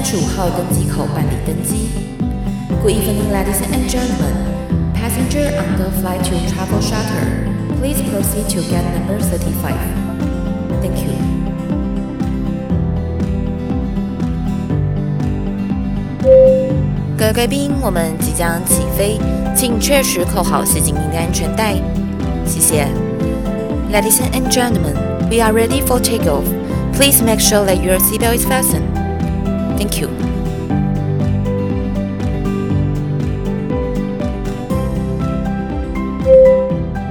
三十五号登机口办理登机。Good evening, ladies and gentlemen. Passenger on the flight to Travel Charter, please proceed to gate number thirty-five. Thank you. 各位贵宾，我们即将起飞，请确实扣好系紧您的安全带。谢谢。Ladies and gentlemen, we are ready for takeoff. Please make sure that your seatbelt is fastened. Thank you.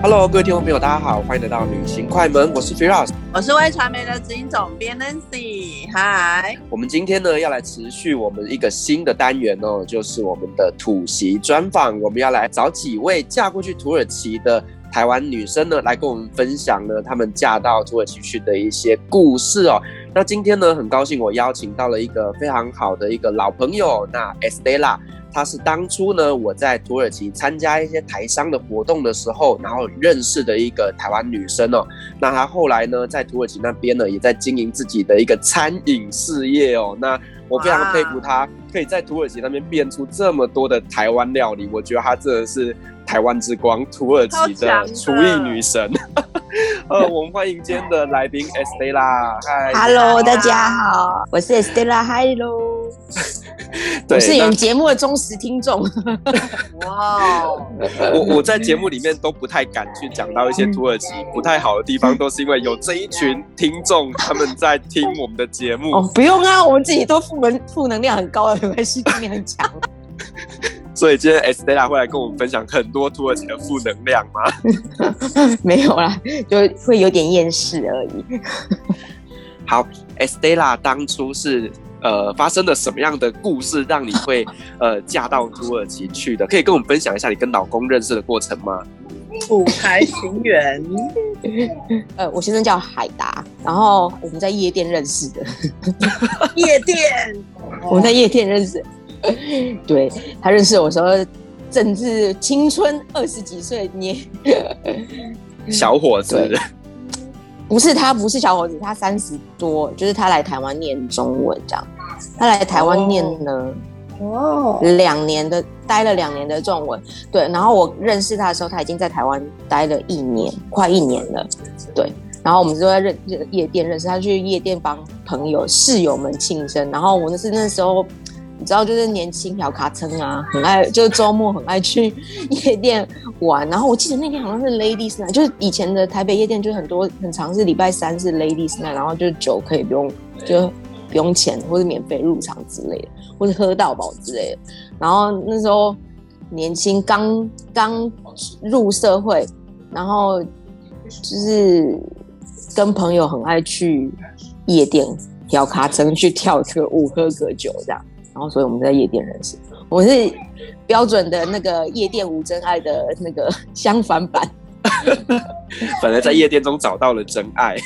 Hello，各位听众朋友，大家好，欢迎来到旅行快门，我是 Firas，我是微传媒的执行总编 Nancy。嗨，我们今天呢要来持续我们一个新的单元哦，就是我们的土席专访，我们要来找几位嫁过去土耳其的。台湾女生呢，来跟我们分享呢，她们嫁到土耳其去的一些故事哦。那今天呢，很高兴我邀请到了一个非常好的一个老朋友，那 Estela，她是当初呢我在土耳其参加一些台商的活动的时候，然后认识的一个台湾女生哦。那她后来呢，在土耳其那边呢，也在经营自己的一个餐饮事业哦。那我非常佩服她，可以在土耳其那边变出这么多的台湾料理，我觉得她真的是。台湾之光，土耳其的厨艺女神。呃，我们欢迎今天的来宾 Estela。嗨，Hello，大家好，我是 Estela。Hello，我是你们节目的忠实听众。哇，我我在节目里面都不太敢去讲到一些土耳其不太好的地方，都是因为有这一群听众他们在听我们的节目。哦，不用啊，我们自己都负能负能量很高的，没关系，负能量很强。所以今天 Estela 会来跟我们分享很多土耳其的负能量吗？没有啦，就会有点厌世而已。好，Estela 当初是呃发生了什么样的故事，让你会 呃嫁到土耳其去的？可以跟我们分享一下你跟老公认识的过程吗？土台情缘，呃，我先生叫海达，然后我们在夜店认识的。夜店，我们在夜店认识。对，他认识我的时候，正是青春二十几岁年 小伙子。不是他，不是小伙子，他三十多，就是他来台湾念中文这样。他来台湾念了哦两年的，待了两年的中文。对，然后我认识他的时候，他已经在台湾待了一年，快一年了。对，然后我们就在认夜店认识，他去夜店帮朋友室友们庆生，然后我那是那时候。你知道，就是年轻小卡称啊，很爱，就是周末很爱去夜店玩。然后我记得那天好像是 Ladies Night，就是以前的台北夜店，就是很多很常是礼拜三是 Ladies Night，然后就酒可以不用，就不用钱或者免费入场之类的，或者喝到饱之类的。然后那时候年轻，刚刚入社会，然后就是跟朋友很爱去夜店小卡称去跳个舞、喝个酒这样。然后，所以我们在夜店认识。我是标准的那个夜店无真爱的那个相反版。本来在夜店中找到了真爱。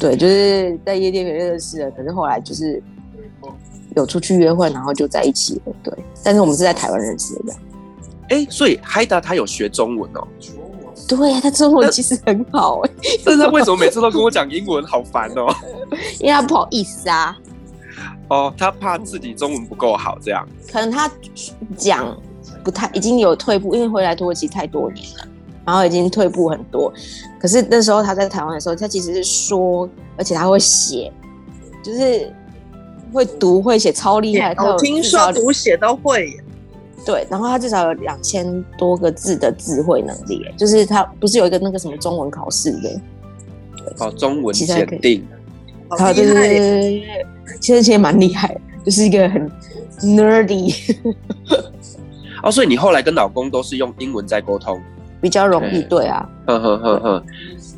对，就是在夜店里认识了，可是后来就是有出去约会，然后就在一起了。对，但是我们是在台湾认识的。哎，所以海达他有学中文哦。对呀，他中文其实很好哎。但是为什么每次都跟我讲英文？好烦哦。因为他不好意思啊。哦，他怕自己中文不够好，这样。可能他讲不太，已经有退步，因为回来土耳其太多年了，然后已经退步很多。可是那时候他在台湾的时候，他其实是说，而且他会写，就是会读会写，超厉害。我听说读写都会。对，然后他至少有两千多个字的智慧能力，就是他不是有一个那个什么中文考试的？哦，中文检定。好，对对对，其实其实蛮厉害，就是一个很 nerdy。哦，所以你后来跟老公都是用英文在沟通，比较容易，对啊。呵呵呵呵。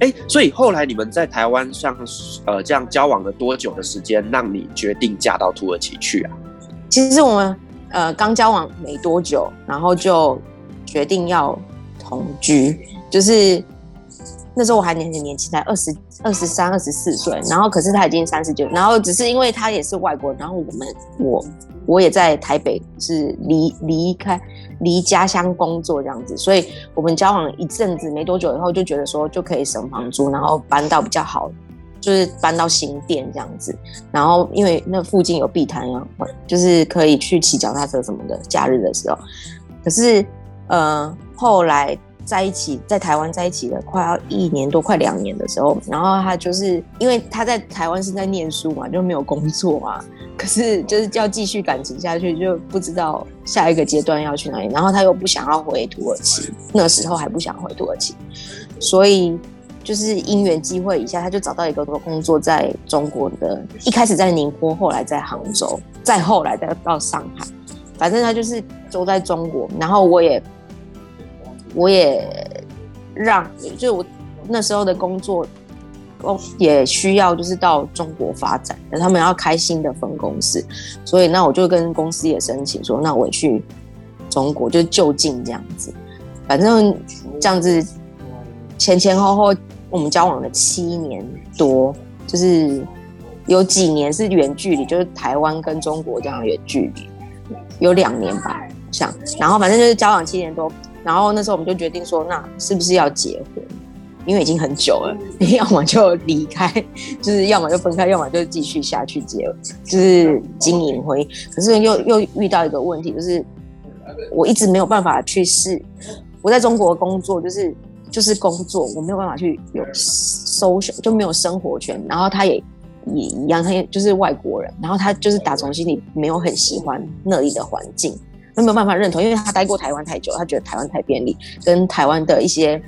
哎，所以后来你们在台湾像呃这样交往了多久的时间，让你决定嫁到土耳其去啊？其实我们呃刚交往没多久，然后就决定要同居，就是。那时候我还年很年轻，才二十二十三、二十四岁，然后可是他已经三十九，然后只是因为他也是外国人，然后我们我我也在台北是离离开离家乡工作这样子，所以我们交往一阵子没多久以后就觉得说就可以省房租，然后搬到比较好就是搬到新店这样子，然后因为那附近有碧潭呀，就是可以去骑脚踏车什么的，假日的时候。可是，呃，后来在一起，在台湾在一起了快要一年多，快两年的时候，然后他就是因为他在台湾是在念书嘛，就没有工作嘛。可是就是要继续感情下去，就不知道下一个阶段要去哪里。然后他又不想要回土耳其，那时候还不想回土耳其，所以。就是因缘机会一下，他就找到一个工作，在中国的，一开始在宁波，后来在杭州，再后来再到上海，反正他就是都在中国。然后我也，我也让，就我那时候的工作，也需要就是到中国发展，他们要开新的分公司，所以那我就跟公司也申请说，那我去中国就就近这样子，反正这样子前前后后。我们交往了七年多，就是有几年是远距离，就是台湾跟中国这样远距离，有两年吧，这样，然后反正就是交往七年多，然后那时候我们就决定说，那是不是要结婚？因为已经很久了，要么就离开，就是要么就分开，要么就继续下去结，就是经营婚姻。可是又又遇到一个问题，就是我一直没有办法去试，我在中国工作就是。就是工作，我没有办法去有 social，就没有生活圈。然后他也也一样，他也就是外国人，然后他就是打从心里没有很喜欢那里的环境，他没有办法认同，因为他待过台湾太久，他觉得台湾太便利，跟台湾的一些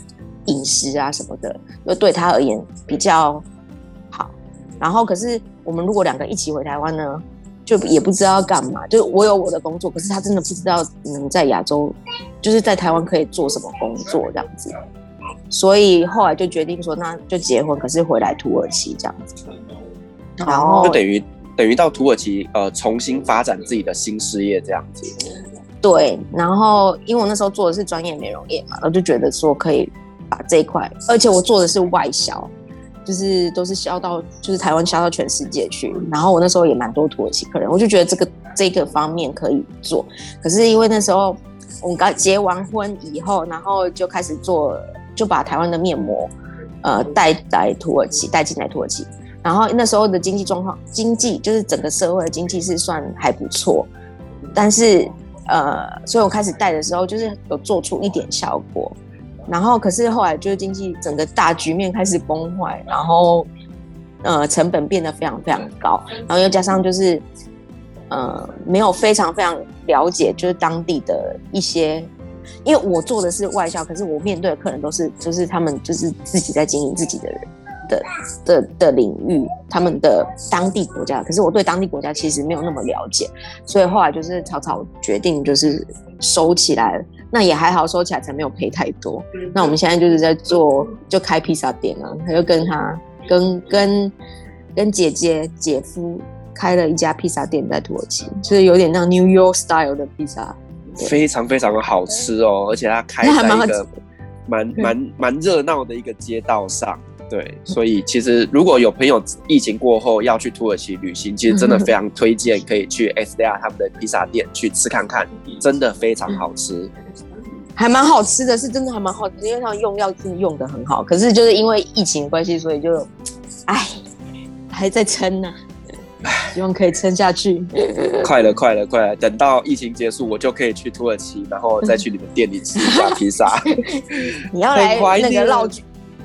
饮食啊什么的，就对他而言比较好。然后可是我们如果两个一起回台湾呢，就也不知道要干嘛。就我有我的工作，可是他真的不知道能在亚洲，就是在台湾可以做什么工作这样子。所以后来就决定说，那就结婚，可是回来土耳其这样子，然后就等于等于到土耳其呃重新发展自己的新事业这样子。对，然后因为我那时候做的是专业美容业嘛，我就觉得说可以把这一块，而且我做的是外销，就是都是销到就是台湾销到全世界去。然后我那时候也蛮多土耳其客人，我就觉得这个这个方面可以做。可是因为那时候我们刚结完婚以后，然后就开始做。就把台湾的面膜，呃，带来土耳其，带进来土耳其。然后那时候的经济状况，经济就是整个社会的经济是算还不错，但是呃，所以我开始带的时候，就是有做出一点效果。然后可是后来就是经济整个大局面开始崩坏，然后呃，成本变得非常非常高，然后又加上就是呃，没有非常非常了解，就是当地的一些。因为我做的是外销，可是我面对的客人都是，就是他们就是自己在经营自己的人的的的领域，他们的当地国家。可是我对当地国家其实没有那么了解，所以后来就是草草决定就是收起来了。那也还好，收起来才没有赔太多。那我们现在就是在做，就开披萨店啊，他就跟他跟跟跟姐姐姐夫开了一家披萨店在土耳其，就是有点像 New York style 的披萨。非常非常的好吃哦，而且他开在一个蛮蛮蛮热闹的一个街道上，对，所以其实如果有朋友疫情过后要去土耳其旅行，其实真的非常推荐可以去 Esther 他们的披萨店去吃看看，真的非常好吃，还蛮好吃的，是真的还蛮好吃，因为他们用药是用的很好，可是就是因为疫情关系，所以就，哎，还在撑呢。希望可以撑下去。快了，快了，快了！等到疫情结束，我就可以去土耳其，然后再去你们店里吃一下披萨。你要来那个绕军，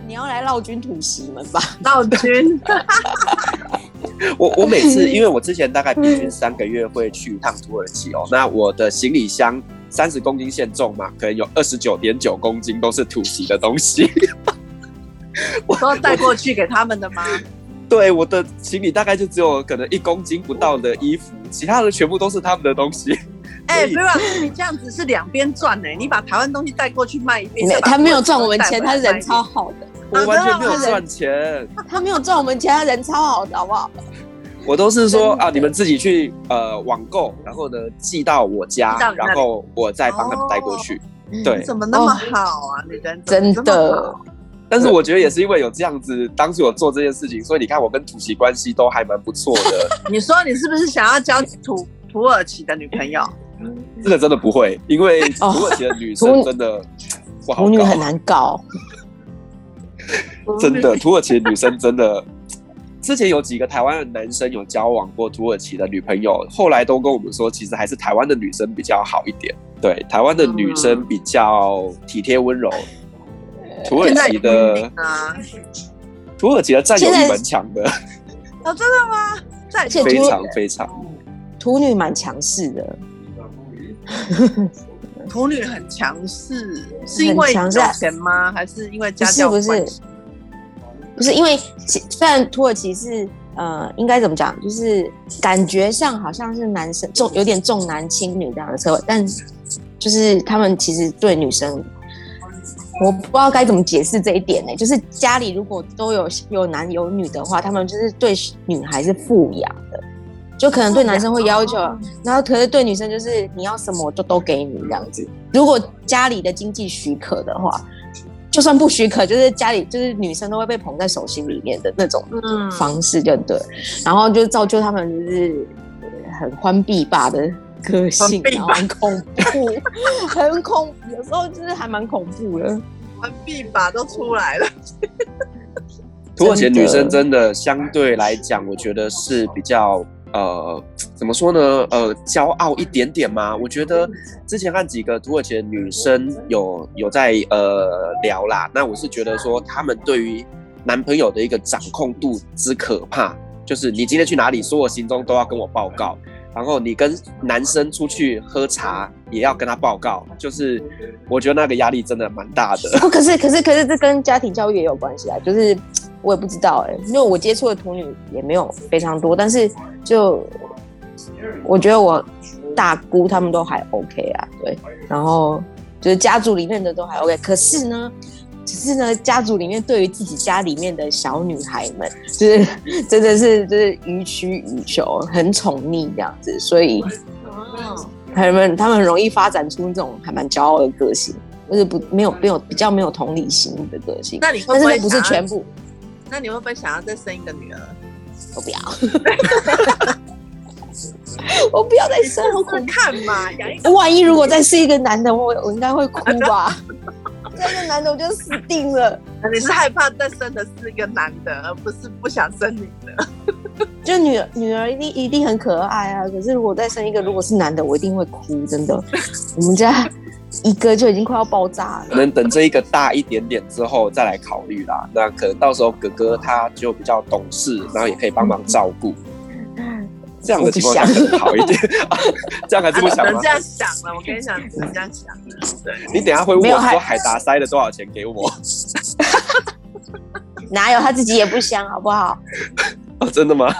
你要来绕军土席们吧？绕军。我我每次，因为我之前大概平均三个月会去一趟土耳其哦。那我的行李箱三十公斤限重嘛，可能有二十九点九公斤都是土席的东西。我 都带过去给他们的吗？对，我的行李大概就只有可能一公斤不到的衣服，其他的全部都是他们的东西。哎，不是，你这样子是两边赚呢。你把台湾东西带过去卖一遍，他没有赚我们钱，他人超好的，我完全没有赚钱。他没有赚我们钱，他人超好的，好不好？我都是说啊，你们自己去呃网购，然后呢寄到我家，然后我再帮他们带过去。对，怎么那么好啊？你人真的。但是我觉得也是因为有这样子，当初有做这件事情，所以你看我跟土席关系都还蛮不错的。你说你是不是想要交土土耳其的女朋友？这个真的不会，因为土耳其的女生 真的不好搞，土女很难搞。真的，土耳其女生真的之前有几个台湾的男生有交往过土耳其的女朋友，后来都跟我们说，其实还是台湾的女生比较好一点。对，台湾的女生比较体贴温柔，土耳其的土耳其的占有欲蛮强的。哦，真的吗？在非常非常，土女蛮强势的。土女很强势，是因为有钱吗？还是因为家教？不是，不是，不是因为虽然土耳其是呃，应该怎么讲？就是感觉上好像是男生重有点重男轻女这样的社会，但就是他们其实对女生，我不知道该怎么解释这一点呢、欸。就是家里如果都有有男有女的话，他们就是对女孩是富养的。就可能对男生会要求，然后可是对女生就是你要什么我就都给你这样子。如果家里的经济许可的话，就算不许可，就是家里就是女生都会被捧在手心里面的那种方式，就对。然后就造就他们就是很欢必霸的个性，然后很恐怖，很恐，有时候就是还蛮恐怖的，欢必霸都出来了。土耳其女生真的相对来讲，我觉得是比较。呃，怎么说呢？呃，骄傲一点点吗？我觉得之前和几个土耳其的女生有有在呃聊啦。那我是觉得说，她们对于男朋友的一个掌控度之可怕，就是你今天去哪里，所有行踪都要跟我报告。然后你跟男生出去喝茶，也要跟他报告。就是我觉得那个压力真的蛮大的。可是可是可是这跟家庭教育也有关系啊，就是。我也不知道哎、欸，因为我接触的土女也没有非常多，但是就我觉得我大姑他们都还 OK 啊，对，然后就是家族里面的都还 OK，可是呢，只是呢家族里面对于自己家里面的小女孩们，就是 真的是就是予取予求，很宠溺这样子，所以他们他们很容易发展出那种还蛮骄傲的个性，就是不没有没有比较没有同理心的个性，那你会不会但是不是全部？那你会不会想要再生一个女儿？我不要，我不要再生，好恐看嘛！万一如果再是一个男的，我我应该会哭吧？再一个男的我就死定了。你是害怕再生的是一个男的，而不是不想生女的？就女儿女儿一定一定很可爱啊！可是如果再生一个，如果是男的，我一定会哭，真的。我们家。一个就已经快要爆炸了，可能等这一个大一点点之后再来考虑啦。那可能到时候哥哥他就比较懂事，然后也可以帮忙照顾。这样的情况下更好一点。这样还是不想吗？这样想了，我跟你讲，你这样想。对，你等下会问我说海达塞了多少钱给我？哪有他自己也不想，好不好？哦，真的吗？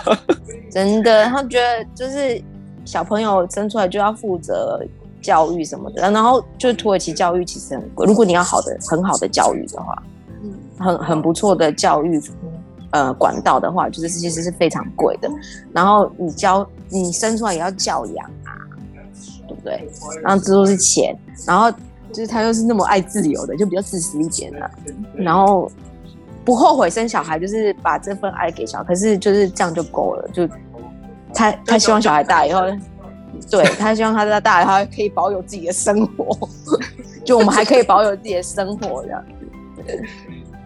真的，他觉得就是小朋友生出来就要负责。教育什么的，然后就是土耳其教育其实很贵。如果你要好的、很好的教育的话，嗯，很很不错的教育呃管道的话，就是其实是非常贵的。然后你教你生出来也要教养啊，对不对？然后这都是钱，然后就是他又是那么爱自由的，就比较自私一点啊。然后不后悔生小孩，就是把这份爱给小孩，可是就是这样就够了。就他他希望小孩大以后。对，他希望他在大，他可以保有自己的生活，就我们还可以保有自己的生活这样子，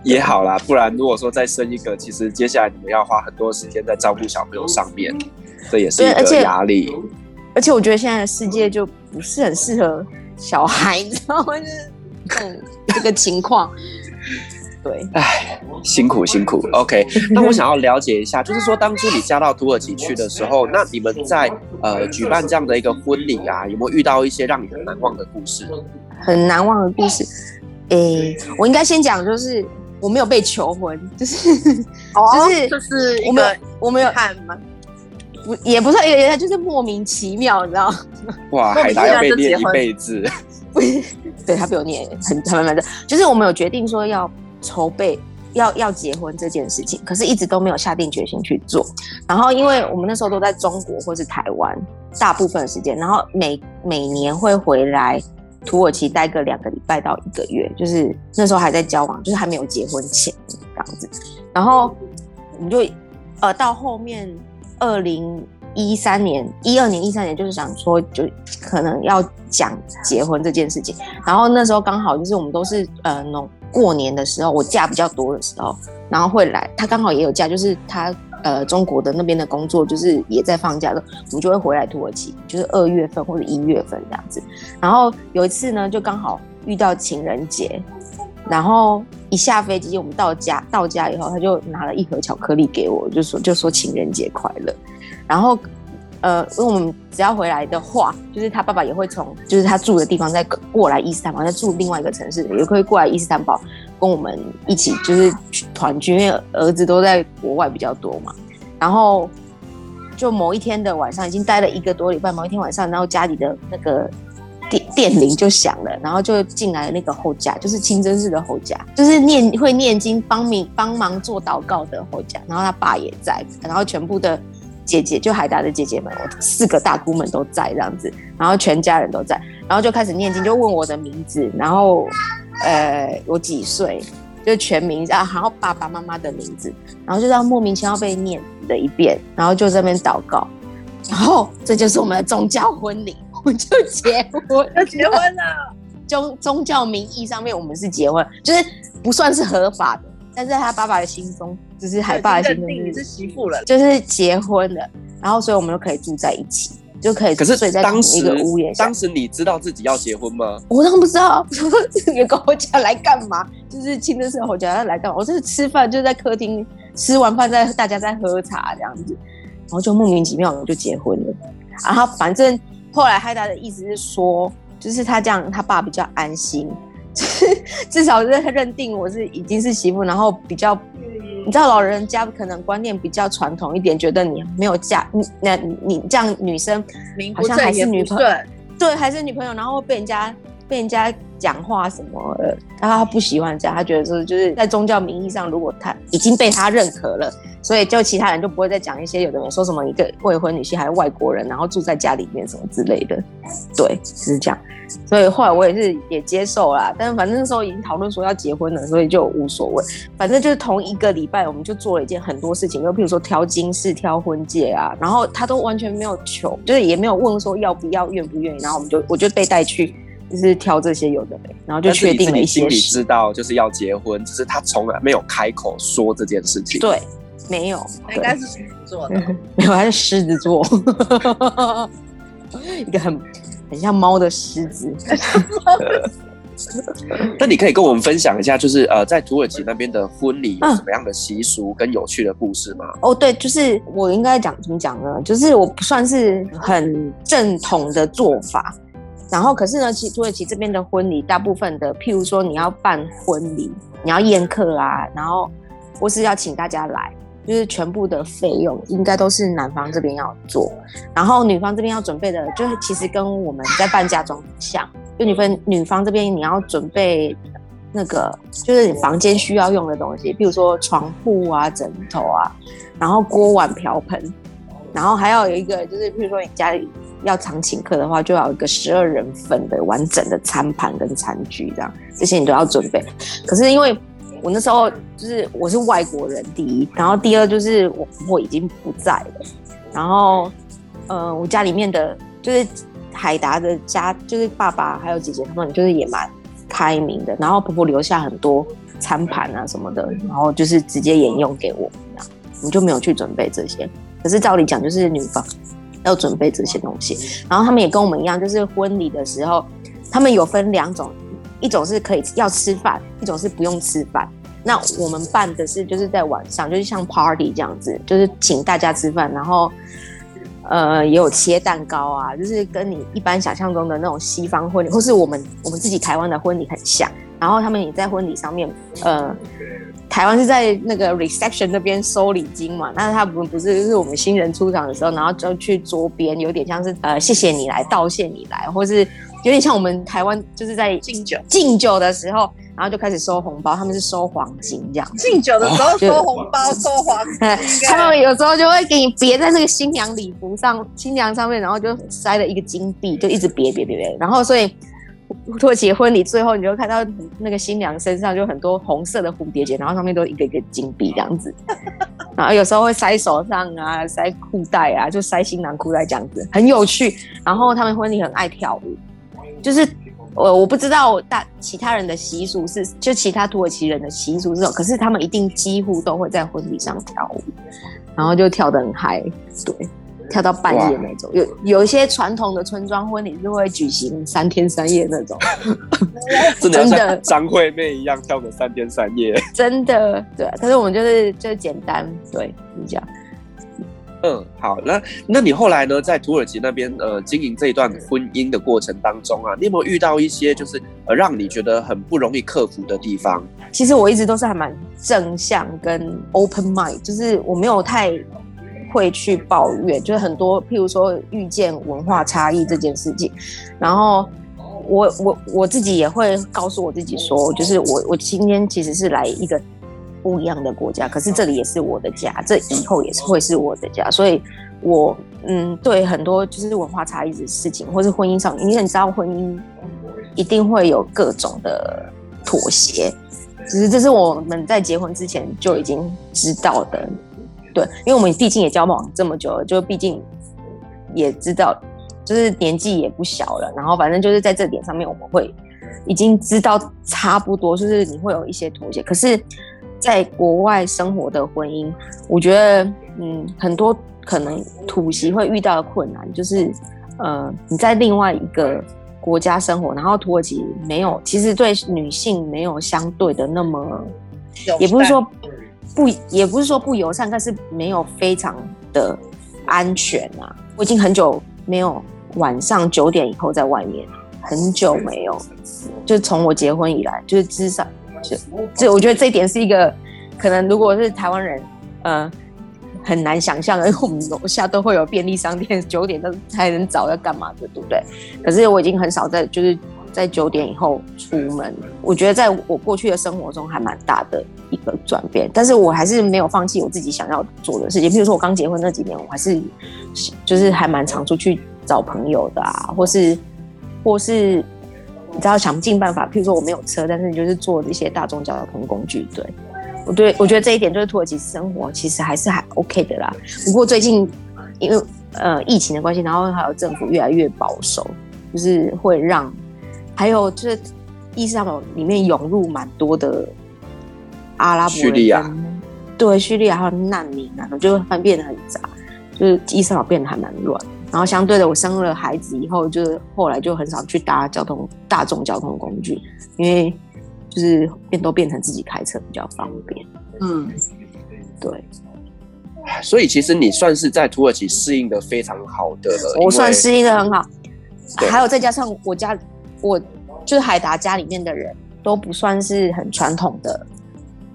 也好啦。不然如果说再生一个，其实接下来你们要花很多时间在照顾小朋友上面，这也是一个压力。而且我觉得现在的世界就不是很适合小孩，你知道吗？就是嗯，这个情况。对，哎，辛苦辛苦。OK，那我想要了解一下，就是说当初你嫁到土耳其去的时候，那你们在呃举办这样的一个婚礼啊，有没有遇到一些让你很难忘的故事？很难忘的故事，哎、欸，我应该先讲，就是我没有被求婚，就是、哦、就是就是我们我没有看吗？不，也不是，也也就是莫名其妙，你知道吗？哇，海达要被念一辈子，不是，对他被我念很很蛮的，就是我们有决定说要。筹备要要结婚这件事情，可是一直都没有下定决心去做。然后，因为我们那时候都在中国或是台湾，大部分的时间，然后每每年会回来土耳其待个两个礼拜到一个月，就是那时候还在交往，就是还没有结婚前这样子。然后我们就呃到后面二零一三年、一二年、一三年，就是想说就可能要讲结婚这件事情。然后那时候刚好就是我们都是呃农。过年的时候，我假比较多的时候，然后会来，他刚好也有假，就是他呃中国的那边的工作，就是也在放假的，我们就会回来土耳其，就是二月份或者一月份这样子。然后有一次呢，就刚好遇到情人节，然后一下飞机，我们到家到家以后，他就拿了一盒巧克力给我，就说就说情人节快乐。然后。呃，因为我们只要回来的话，就是他爸爸也会从，就是他住的地方再过来伊斯坦堡，再住另外一个城市，也可以过来伊斯坦堡跟我们一起就是团聚，因为儿子都在国外比较多嘛。然后就某一天的晚上，已经待了一个多礼拜，某一天晚上，然后家里的那个电电铃就响了，然后就进来了那个后家，就是清真寺的后家，就是念会念经帮你帮忙做祷告的后家，然后他爸也在，然后全部的。姐姐就海达的姐姐们，我四个大姑们都在这样子，然后全家人都在，然后就开始念经，就问我的名字，然后呃我几岁，就全名啊，然后爸爸妈妈的名字，然后就这样莫名其妙被念了一遍，然后就这边祷告，然后这就是我们的宗教婚礼，我就结婚，要结婚了，宗宗教名义上面我们是结婚，就是不算是合法的。但是在他爸爸的心中，就是海爸的心中，你是媳妇了，就是结婚了，然后所以我们就可以住在一起，就可以睡在同一个屋檐下。当时你知道自己要结婚吗？我当然不知道，你跟我讲来干嘛？就是亲的时候我讲要来干嘛？我是吃饭，就在客厅吃完饭，在大家在喝茶这样子，然后就莫名其妙我就结婚了。然后反正后来海达的意思是说，就是他这样，他爸比较安心。至少是认定我是已经是媳妇，然后比较，你知道老人家可能观念比较传统一点，觉得你没有嫁，你那你，你这样女生好像还是女朋友，对，还是女朋友，然后被人家被人家讲话什么的，然后他不喜欢这样，他觉得说就是在宗教名义上，如果他已经被他认可了。所以，就其他人就不会再讲一些有的人说什么一个未婚女性还是外国人，然后住在家里面什么之类的，对，就是这样。所以后来我也是也接受啦，但是反正那时候已经讨论说要结婚了，所以就无所谓。反正就是同一个礼拜，我们就做了一件很多事情，就譬如说挑金饰、挑婚戒啊，然后他都完全没有求，就是也没有问说要不要、愿不愿意，然后我们就我就被带去，就是挑这些有的没，然后就确定了一些。你心里知道就是要结婚，只是他从来没有开口说这件事情。对。没有，他应该是狮子座的，没有，他是狮子座，一个很很像猫的狮子。那你可以跟我们分享一下，就是呃，在土耳其那边的婚礼有什么样的习俗跟有趣的故事吗？哦，对，就是我应该讲怎么讲呢？就是我不算是很正统的做法，然后可是呢，其土耳其这边的婚礼，大部分的，譬如说你要办婚礼，你要宴客啊，然后或是要请大家来。就是全部的费用应该都是男方这边要做，然后女方这边要准备的，就是其实跟我们在办嫁妆很像。就女方女方这边你要准备那个，就是你房间需要用的东西，比如说床铺啊、枕头啊，然后锅碗瓢盆，然后还要有一个，就是譬如说你家里要常请客的话，就要有一个十二人份的完整的餐盘跟餐具，这样这些你都要准备。可是因为我那时候就是我是外国人，第一，然后第二就是我婆婆已经不在了，然后，呃，我家里面的就是海达的家，就是爸爸还有姐姐他们就是也蛮开明的，然后婆婆留下很多餐盘啊什么的，然后就是直接沿用给我们，我们就没有去准备这些。可是照理讲，就是女方要准备这些东西，然后他们也跟我们一样，就是婚礼的时候，他们有分两种。一种是可以要吃饭，一种是不用吃饭。那我们办的是就是在晚上，就是像 party 这样子，就是请大家吃饭，然后呃也有切蛋糕啊，就是跟你一般想象中的那种西方婚礼，或是我们我们自己台湾的婚礼很像。然后他们也在婚礼上面，呃，台湾是在那个 reception 那边收礼金嘛，那他们不是就是我们新人出场的时候，然后就去桌边，有点像是呃谢谢你来，道谢你来，或是。有点像我们台湾，就是在敬酒敬酒的时候，然后就开始收红包。他们是收黄金这样。敬酒的时候收红包，收黄金。他们有时候就会给你别在那个新娘礼服上，新娘上面，然后就塞了一个金币，就一直别别别别。然后所以土耳其婚礼最后，你就看到那个新娘身上就很多红色的蝴蝶结，然后上面都一个一个金币这样子。然后有时候会塞手上啊，塞裤带啊，就塞新郎裤带这样子，很有趣。然后他们婚礼很爱跳舞。就是我我不知道大其他人的习俗是，就其他土耳其人的习俗是，可是他们一定几乎都会在婚礼上跳舞。然后就跳得很嗨，对，跳到半夜那种。有有一些传统的村庄婚礼是会举行三天三夜那种，真的像张惠妹一样跳个三天三夜，真的对。可是我们就是就是简单，对，这样。嗯，好，那那你后来呢，在土耳其那边呃经营这一段婚姻的过程当中啊，你有没有遇到一些就是呃让你觉得很不容易克服的地方？其实我一直都是还蛮正向跟 open mind，就是我没有太会去抱怨，就是很多譬如说遇见文化差异这件事情，然后我我我自己也会告诉我自己说，就是我我今天其实是来一个。不一样的国家，可是这里也是我的家，这以后也是会是我的家，所以我嗯，对很多就是文化差异的事情，或是婚姻上，因为你知道婚姻一定会有各种的妥协，其实这是我们在结婚之前就已经知道的，对，因为我们毕竟也交往这么久了，就毕竟也知道，就是年纪也不小了，然后反正就是在这点上面，我们会已经知道差不多，就是你会有一些妥协，可是。在国外生活的婚姻，我觉得，嗯，很多可能土媳会遇到的困难，就是，呃，你在另外一个国家生活，然后土耳其没有，其实对女性没有相对的那么，也不是说不，也不是说不友善，但是没有非常的安全啊。我已经很久没有晚上九点以后在外面，很久没有，就是从我结婚以来，就是至少。就，这我觉得这一点是一个可能，如果是台湾人，呃，很难想象的，因为我们楼下都会有便利商店，九点都才能找要干嘛的，对不对？可是我已经很少在就是在九点以后出门，我觉得在我过去的生活中还蛮大的一个转变，但是我还是没有放弃我自己想要做的事情。比如说我刚结婚那几年，我还是就是还蛮常出去找朋友的啊，或是或是。你知道想尽办法，譬如说我没有车，但是你就是坐这些大众交通工具。对，我对我觉得这一点就是土耳其生活其实还是还 OK 的啦。不过最近因为呃疫情的关系，然后还有政府越来越保守，就是会让还有就是伊斯兰堡里面涌入蛮多的阿拉伯人，叙利亚，对，叙利亚还有难民啊，就会变得很杂，就是伊斯兰堡变得还蛮乱。然后相对的，我生了孩子以后，就是后来就很少去搭交通大众交通工具，因为就是变都变成自己开车比较方便。嗯，对。所以其实你算是在土耳其适应的非常好的了。我算适应的很好，还有再加上我家，我就是海达家里面的人都不算是很传统的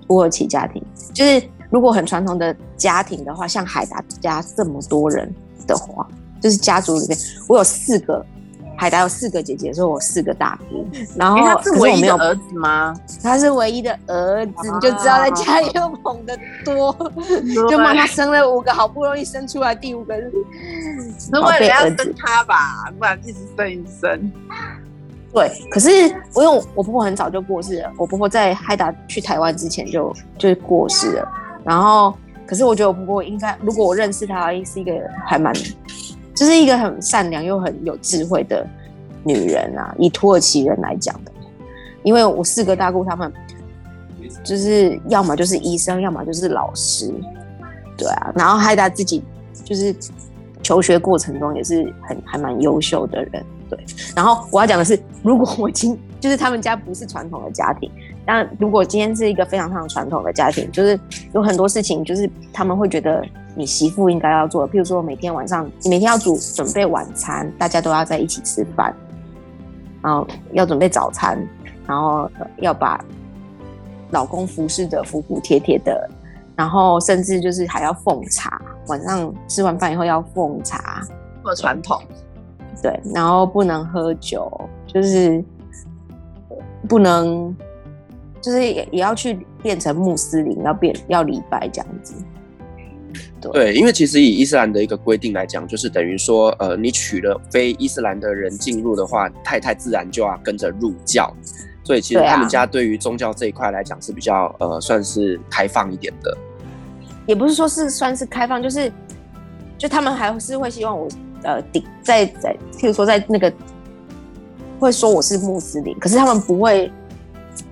土耳其家庭。就是如果很传统的家庭的话，像海达家这么多人的话。就是家族里面，我有四个，海达有四个姐姐，所以我四个大姑。然后他是唯一的儿子吗？他是唯一的儿子，你就知道在家里又捧得多，就妈妈生了五个，好不容易生出来第五个是，是为了要生他吧，不然一直生一生。对，可是我因为我婆婆很早就过世了，我婆婆在海达去台湾之前就就过世了。然后，可是我觉得我婆婆应该，如果我认识她，是一个还蛮。就是一个很善良又很有智慧的女人啊，以土耳其人来讲的，因为我四个大姑他们，就是要么就是医生，要么就是老师，对啊，然后海达自己就是求学过程中也是很还蛮优秀的人，对。然后我要讲的是，如果我今就是他们家不是传统的家庭，但如果今天是一个非常非常传统的家庭，就是有很多事情，就是他们会觉得。你媳妇应该要做，譬如说每天晚上，你每天要煮准备晚餐，大家都要在一起吃饭，然后要准备早餐，然后要把老公服侍的服服帖帖的，然后甚至就是还要奉茶，晚上吃完饭以后要奉茶，这么传统。对，然后不能喝酒，就是不能，就是也也要去变成穆斯林，要变要礼拜这样子。对，因为其实以伊斯兰的一个规定来讲，就是等于说，呃，你娶了非伊斯兰的人进入的话，太太自然就要跟着入教。所以其实他们家对于宗教这一块来讲是比较呃，算是开放一点的。也不是说是算是开放，就是就他们还是会希望我呃顶，在在，譬如说在那个会说我是穆斯林，可是他们不会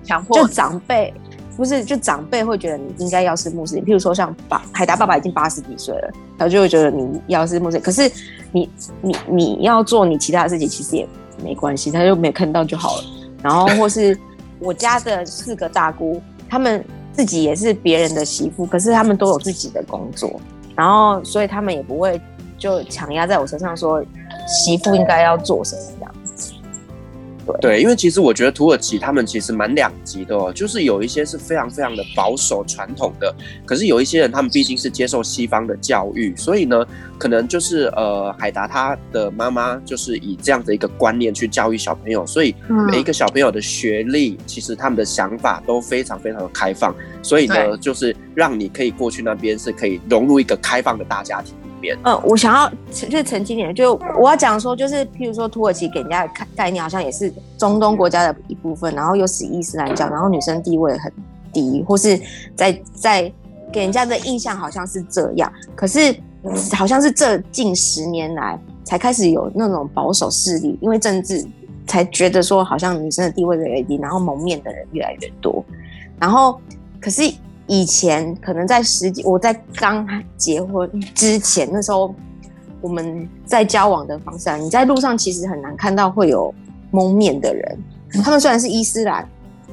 强迫，就长辈。不是就长辈会觉得你应该要是穆斯林，譬如说像爸海达爸爸已经八十几岁了，他就会觉得你要是穆斯林，可是你你你要做你其他的事情，其实也没关系，他就没看到就好了。然后或是我家的四个大姑，他们自己也是别人的媳妇，可是他们都有自己的工作，然后所以他们也不会就强压在我身上说媳妇应该要做什么这样。对，对，因为其实我觉得土耳其他们其实蛮两极的哦，就是有一些是非常非常的保守传统的，可是有一些人他们毕竟是接受西方的教育，所以呢，可能就是呃，海达他的妈妈就是以这样的一个观念去教育小朋友，所以每一个小朋友的学历，其实他们的想法都非常非常的开放，所以呢，就是让你可以过去那边是可以融入一个开放的大家庭。嗯，我想要就是澄清点，就我要讲说，就是譬如说土耳其给人家的概念好像也是中东国家的一部分，然后又是伊斯兰教，然后女生地位很低，或是在在给人家的印象好像是这样。可是好像是这近十年来才开始有那种保守势力，因为政治才觉得说好像女生的地位越来越低，然后蒙面的人越来越多。然后可是。以前可能在十几，我在刚结婚之前，那时候我们在交往的方式啊，你在路上其实很难看到会有蒙面的人。他们虽然是伊斯兰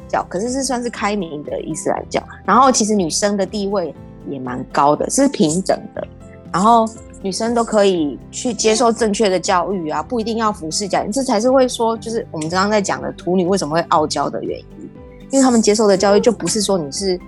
教，可是是算是开明的伊斯兰教。然后其实女生的地位也蛮高的，是平等的。然后女生都可以去接受正确的教育啊，不一定要服侍家庭，这才是会说，就是我们刚刚在讲的土女为什么会傲娇的原因，因为他们接受的教育就不是说你是。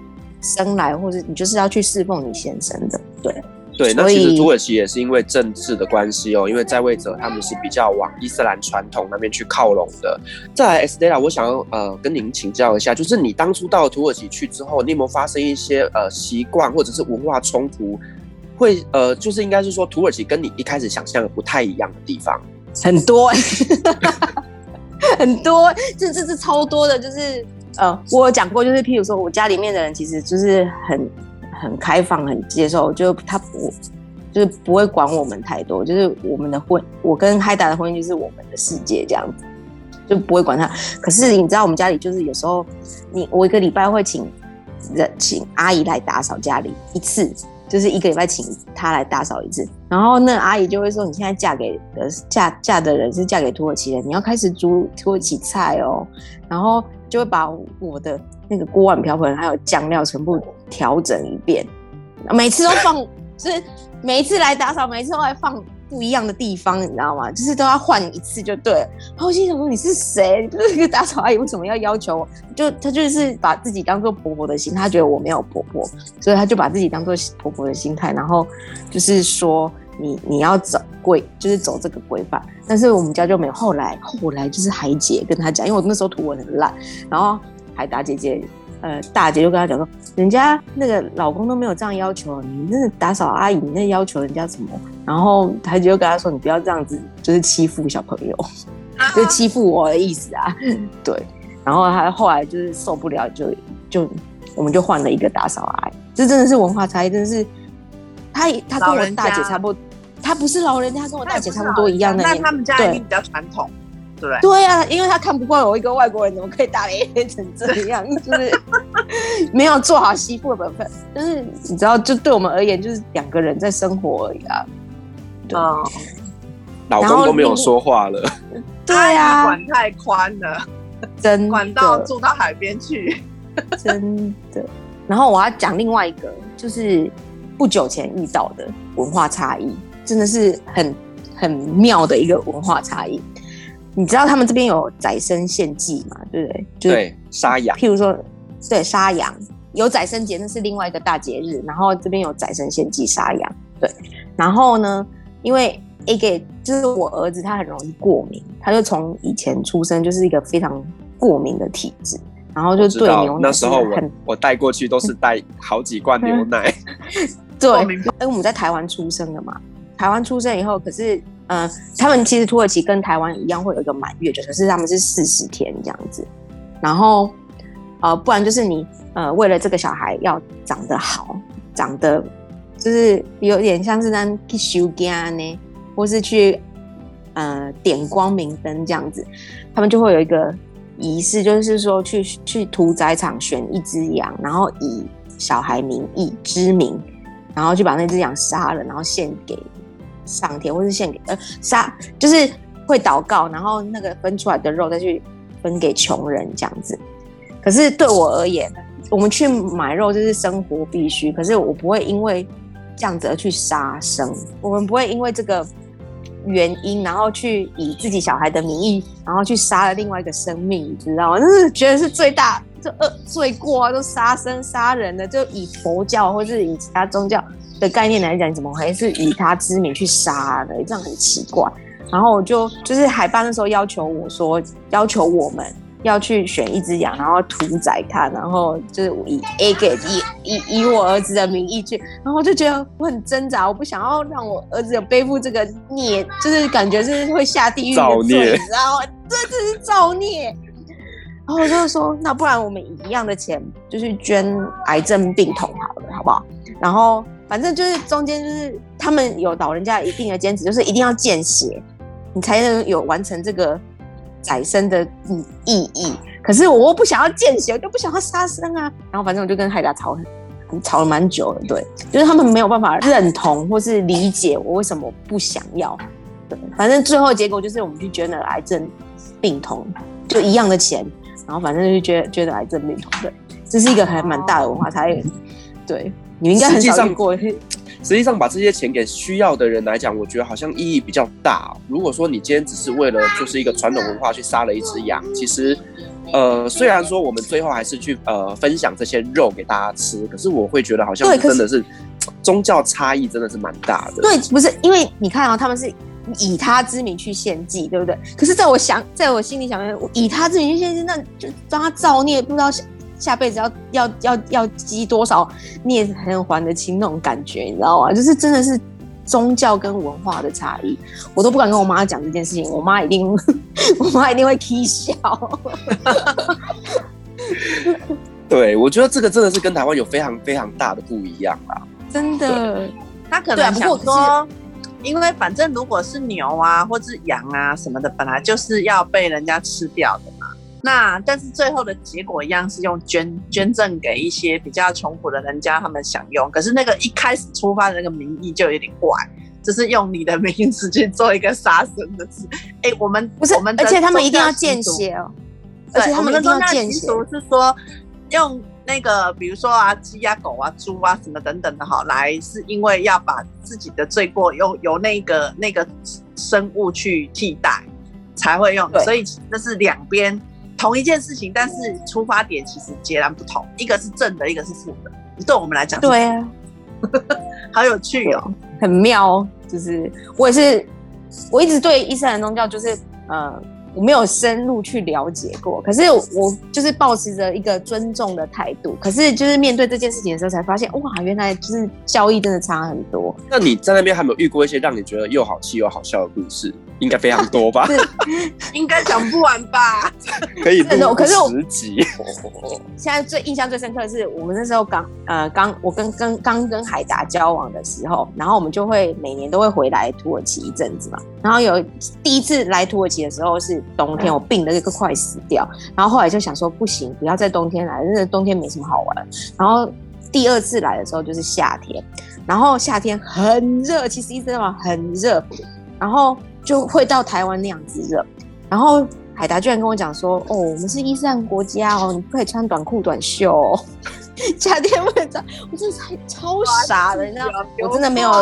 生来，或者你就是要去侍奉你先生的，对对。那其实土耳其也是因为政治的关系哦，因为在位者他们是比较往伊斯兰传统那边去靠拢的。再来，Estela，我想要呃跟您请教一下，就是你当初到土耳其去之后，你有没有发生一些呃习惯或者是文化冲突？会呃，就是应该是说土耳其跟你一开始想象的不太一样的地方很多，很多，这这这超多的，就是。呃，我有讲过，就是譬如说，我家里面的人其实就是很很开放、很接受，就他不就是不会管我们太多，就是我们的婚，我跟嗨达的婚姻就是我们的世界这样子，就不会管他。可是你知道，我们家里就是有时候你我一个礼拜会请人请阿姨来打扫家里一次。就是一个礼拜请她来打扫一次，然后那阿姨就会说：“你现在嫁给的嫁嫁的人是嫁给土耳其人，你要开始煮土耳其菜哦。”然后就会把我的那个锅碗瓢盆还有酱料全部调整一遍，每次都放，就是每一次来打扫，每次都会放。不一样的地方，你知道吗？就是都要换一次就对了。然后我心想说，你是谁？就是一个打扫阿姨，为什么要要求我？就她就是把自己当做婆婆的心，她觉得我没有婆婆，所以她就把自己当做婆婆的心态，然后就是说你你要走规，就是走这个规范。但是我们家就没有。后来后来就是海姐跟她讲，因为我那时候图文很烂，然后海达姐姐。呃，大姐就跟他讲说，人家那个老公都没有这样要求，你那打扫阿姨，你那要求人家什么？然后台姐就跟他说，你不要这样子，就是欺负小朋友，就是欺负我的意思啊。对，然后他后来就是受不了，就就我们就换了一个打扫阿姨。这真的是文化差异，真的是他他跟我大姐差不多，他不是老人家，跟我大姐差不多一样的。那他们家一定比较传统。对对啊，因为他看不惯我一个外国人怎么可以大咧咧成这样，就是 没有做好媳妇的本分。但是你知道，就对我们而言，就是两个人在生活而已啊。对，哦、老公都没有说话了。对啊，管太宽了，真管到住到海边去，真的。然后我要讲另外一个，就是不久前遇到的文化差异，真的是很很妙的一个文化差异。你知道他们这边有宰牲献祭嘛？对不对？就是、对，杀羊。譬如说，对，杀羊有宰牲节，那是另外一个大节日。然后这边有宰牲献祭杀羊，对。然后呢，因为 A 给就是我儿子，他很容易过敏，他就从以前出生就是一个非常过敏的体质，然后就对牛奶。那时候我我带过去都是带好几罐牛 奶。对，因为我们在台湾出生的嘛，台湾出生以后，可是。嗯，他们其实土耳其跟台湾一样，会有一个满月，就是他们是四十天这样子。然后，呃，不然就是你呃，为了这个小孩要长得好，长得就是有点像是那去修家呢，或是去呃点光明灯这样子，他们就会有一个仪式，就是说去去屠宰场选一只羊，然后以小孩名义之名，然后就把那只羊杀了，然后献给上天，或是献给呃杀，就是会祷告，然后那个分出来的肉再去分给穷人这样子。可是对我而言，我们去买肉就是生活必须，可是我不会因为这样子而去杀生，我们不会因为这个。原因，然后去以自己小孩的名义，然后去杀了另外一个生命，你知道吗？就是觉得是最大这恶罪过啊，都杀生杀人的，就以佛教或是以其他宗教的概念来讲，你怎么还是以他之名去杀的？这样很奇怪。然后我就就是海爸那时候要求我说，要求我们。要去选一只羊，然后屠宰它，然后就是以 A 给以以以我儿子的名义去，然后我就觉得我很挣扎，我不想要让我儿子有背负这个孽，就是感觉是会下地狱的罪，你知道吗？这这是造孽。然后我就说，那不然我们以一样的钱，就是捐癌症病童好了，好不好？然后反正就是中间就是他们有老人家一定的坚持，就是一定要见血，你才能有完成这个。宰生的意意义，可是我又不想要见血，我就不想要杀生啊。然后反正我就跟海达吵很，吵了蛮久了。对，就是他们没有办法认同或是理解我为什么不想要。对，反正最后结果就是我们去捐了癌症病童，就一样的钱，然后反正就捐捐了癌症病童。对，这是一个还蛮大的文化差异。对，你们应该很少遇过。实际上，把这些钱给需要的人来讲，我觉得好像意义比较大。如果说你今天只是为了就是一个传统文化去杀了一只羊，其实，呃，虽然说我们最后还是去呃分享这些肉给大家吃，可是我会觉得好像真的是宗教差异真的是蛮大的。对，不是因为你看啊，他们是以他之名去献祭，对不对？可是在我想，在我心里想，以他之名去献祭，那就让他造孽，不知道想。下辈子要要要要积多少孽才能还得清那种感觉，你知道吗？就是真的是宗教跟文化的差异，我都不敢跟我妈讲这件事情，我妈一定，我妈一定会踢笑。对，我觉得这个真的是跟台湾有非常非常大的不一样啊！真的，他可能想说，因为反正如果是牛啊或是羊啊什么的，本来就是要被人家吃掉的。那但是最后的结果一样是用捐捐赠给一些比较穷苦的人家他们享用，可是那个一开始出发的那个名义就有点怪，就是用你的名字去做一个杀生的事。哎、欸，我们不是，我们而且他们一定要见血哦，而且他们一定要见血。是说用那个比如说啊鸡啊狗啊猪啊什么等等的哈，来是因为要把自己的罪过用由那个那个生物去替代才会用，所以这是两边。同一件事情，但是出发点其实截然不同，一个是正的，一个是负的。对我们来讲，对啊，好有趣哦，很妙哦。就是我也是，我一直对伊斯兰宗教就是呃。我没有深入去了解过，可是我就是抱持着一个尊重的态度。可是就是面对这件事情的时候，才发现哇，原来就是交易真的差很多。那你在那边还没有遇过一些让你觉得又好气又好笑的故事？应该非常多吧？应该讲不完吧？可以录十集。现在最印象最深刻的是，我们那时候刚呃刚我跟跟刚跟海达交往的时候，然后我们就会每年都会回来土耳其一阵子嘛。然后有第一次来土耳其的时候是。冬天我病的一个快死掉，然后后来就想说不行，不要在冬天来，因为冬天没什么好玩。然后第二次来的时候就是夏天，然后夏天很热，其实伊斯兰很热，然后就会到台湾那样子热。然后海达居然跟我讲说：“哦，我们是伊斯兰国家哦，你不可以穿短裤短袖哦，夏天不能穿。”我真的超傻的，你知道，我真的没有。